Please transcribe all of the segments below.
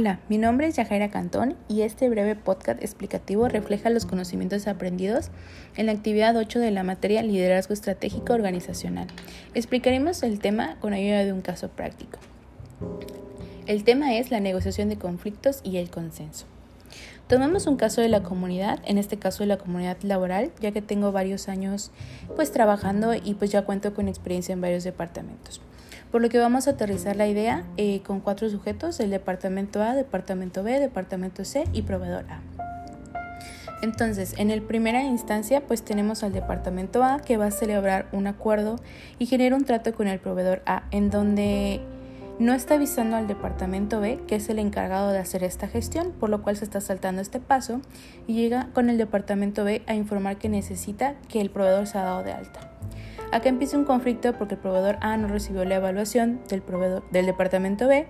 Hola, mi nombre es Yajaira Cantón y este breve podcast explicativo refleja los conocimientos aprendidos en la actividad 8 de la materia Liderazgo Estratégico Organizacional. Explicaremos el tema con ayuda de un caso práctico. El tema es la negociación de conflictos y el consenso. Tomamos un caso de la comunidad, en este caso de la comunidad laboral, ya que tengo varios años pues trabajando y pues ya cuento con experiencia en varios departamentos por lo que vamos a aterrizar la idea eh, con cuatro sujetos, el departamento A, departamento B, departamento C y proveedor A. Entonces, en el primera instancia, pues tenemos al departamento A que va a celebrar un acuerdo y genera un trato con el proveedor A, en donde no está avisando al departamento B, que es el encargado de hacer esta gestión, por lo cual se está saltando este paso y llega con el departamento B a informar que necesita que el proveedor se ha dado de alta. Acá empieza un conflicto porque el proveedor A no recibió la evaluación del, proveedor, del departamento B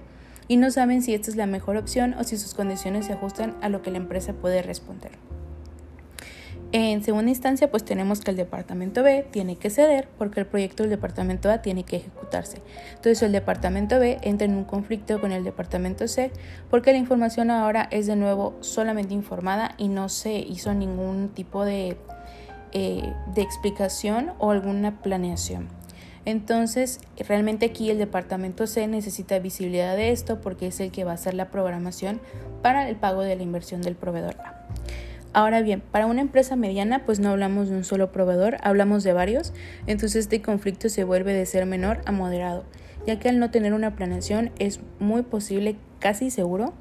y no saben si esta es la mejor opción o si sus condiciones se ajustan a lo que la empresa puede responder. En segunda instancia, pues tenemos que el departamento B tiene que ceder porque el proyecto del departamento A tiene que ejecutarse. Entonces el departamento B entra en un conflicto con el departamento C porque la información ahora es de nuevo solamente informada y no se hizo ningún tipo de eh, de explicación o alguna planeación. Entonces, realmente aquí el departamento C necesita visibilidad de esto porque es el que va a hacer la programación para el pago de la inversión del proveedor A. Ahora bien, para una empresa mediana, pues no hablamos de un solo proveedor, hablamos de varios, entonces este conflicto se vuelve de ser menor a moderado, ya que al no tener una planeación es muy posible, casi seguro,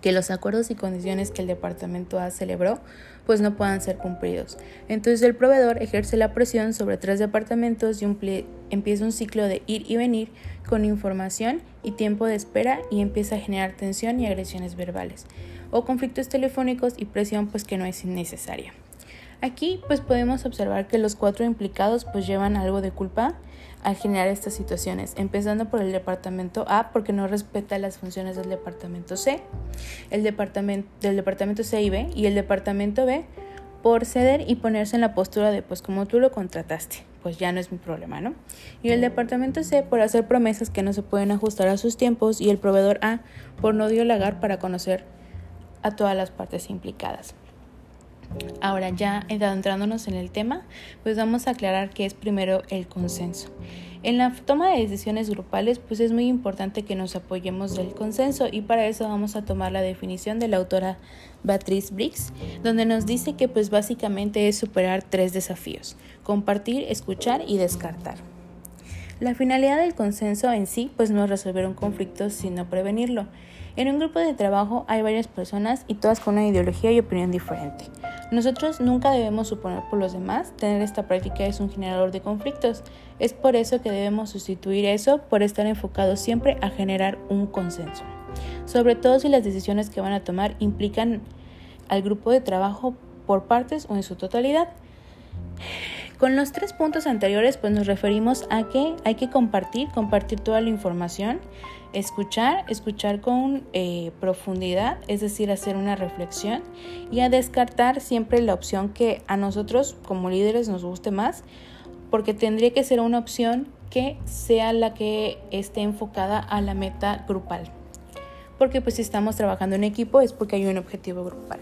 que los acuerdos y condiciones que el departamento A celebró pues no puedan ser cumplidos. Entonces el proveedor ejerce la presión sobre tres departamentos y empieza un ciclo de ir y venir con información y tiempo de espera y empieza a generar tensión y agresiones verbales o conflictos telefónicos y presión pues que no es innecesaria. Aquí pues podemos observar que los cuatro implicados pues llevan algo de culpa al generar estas situaciones, empezando por el departamento A porque no respeta las funciones del departamento C, el departamento del departamento C y B y el departamento B por ceder y ponerse en la postura de pues como tú lo contrataste, pues ya no es mi problema, ¿no? Y el departamento C por hacer promesas que no se pueden ajustar a sus tiempos y el proveedor A por no dialogar para conocer a todas las partes implicadas. Ahora ya entrándonos en el tema, pues vamos a aclarar qué es primero el consenso. En la toma de decisiones grupales, pues es muy importante que nos apoyemos del consenso y para eso vamos a tomar la definición de la autora Beatriz Briggs, donde nos dice que pues básicamente es superar tres desafíos, compartir, escuchar y descartar. La finalidad del consenso en sí pues no es resolver un conflicto, sino prevenirlo. En un grupo de trabajo hay varias personas y todas con una ideología y opinión diferente. Nosotros nunca debemos suponer por los demás, tener esta práctica es un generador de conflictos. Es por eso que debemos sustituir eso por estar enfocados siempre a generar un consenso. Sobre todo si las decisiones que van a tomar implican al grupo de trabajo por partes o en su totalidad. Con los tres puntos anteriores, pues nos referimos a que hay que compartir, compartir toda la información, escuchar, escuchar con eh, profundidad, es decir, hacer una reflexión y a descartar siempre la opción que a nosotros como líderes nos guste más, porque tendría que ser una opción que sea la que esté enfocada a la meta grupal. Porque pues si estamos trabajando en equipo es porque hay un objetivo grupal.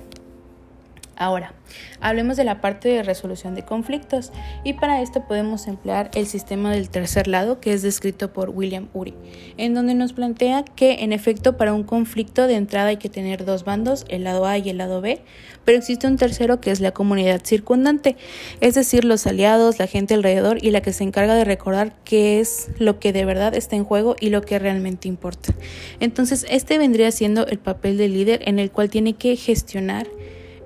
Ahora, hablemos de la parte de resolución de conflictos y para esto podemos emplear el sistema del tercer lado que es descrito por William Uri, en donde nos plantea que en efecto para un conflicto de entrada hay que tener dos bandos, el lado A y el lado B, pero existe un tercero que es la comunidad circundante, es decir, los aliados, la gente alrededor y la que se encarga de recordar qué es lo que de verdad está en juego y lo que realmente importa. Entonces, este vendría siendo el papel del líder en el cual tiene que gestionar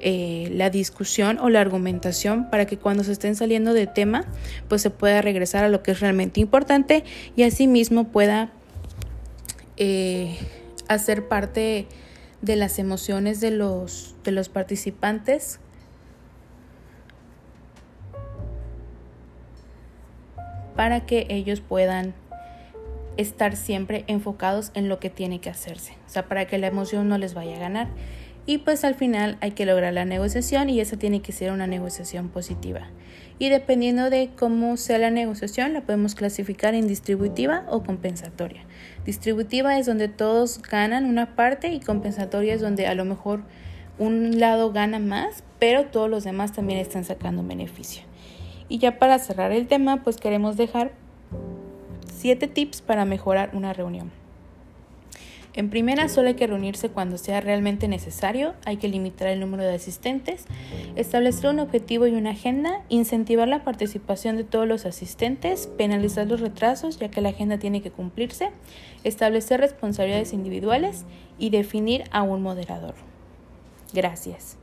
eh, la discusión o la argumentación para que cuando se estén saliendo de tema, pues se pueda regresar a lo que es realmente importante y asimismo pueda eh, hacer parte de las emociones de los, de los participantes para que ellos puedan estar siempre enfocados en lo que tiene que hacerse, o sea, para que la emoción no les vaya a ganar. Y pues al final hay que lograr la negociación y esa tiene que ser una negociación positiva. Y dependiendo de cómo sea la negociación, la podemos clasificar en distributiva o compensatoria. Distributiva es donde todos ganan una parte y compensatoria es donde a lo mejor un lado gana más, pero todos los demás también están sacando beneficio. Y ya para cerrar el tema, pues queremos dejar 7 tips para mejorar una reunión. En primera, solo hay que reunirse cuando sea realmente necesario, hay que limitar el número de asistentes, establecer un objetivo y una agenda, incentivar la participación de todos los asistentes, penalizar los retrasos ya que la agenda tiene que cumplirse, establecer responsabilidades individuales y definir a un moderador. Gracias.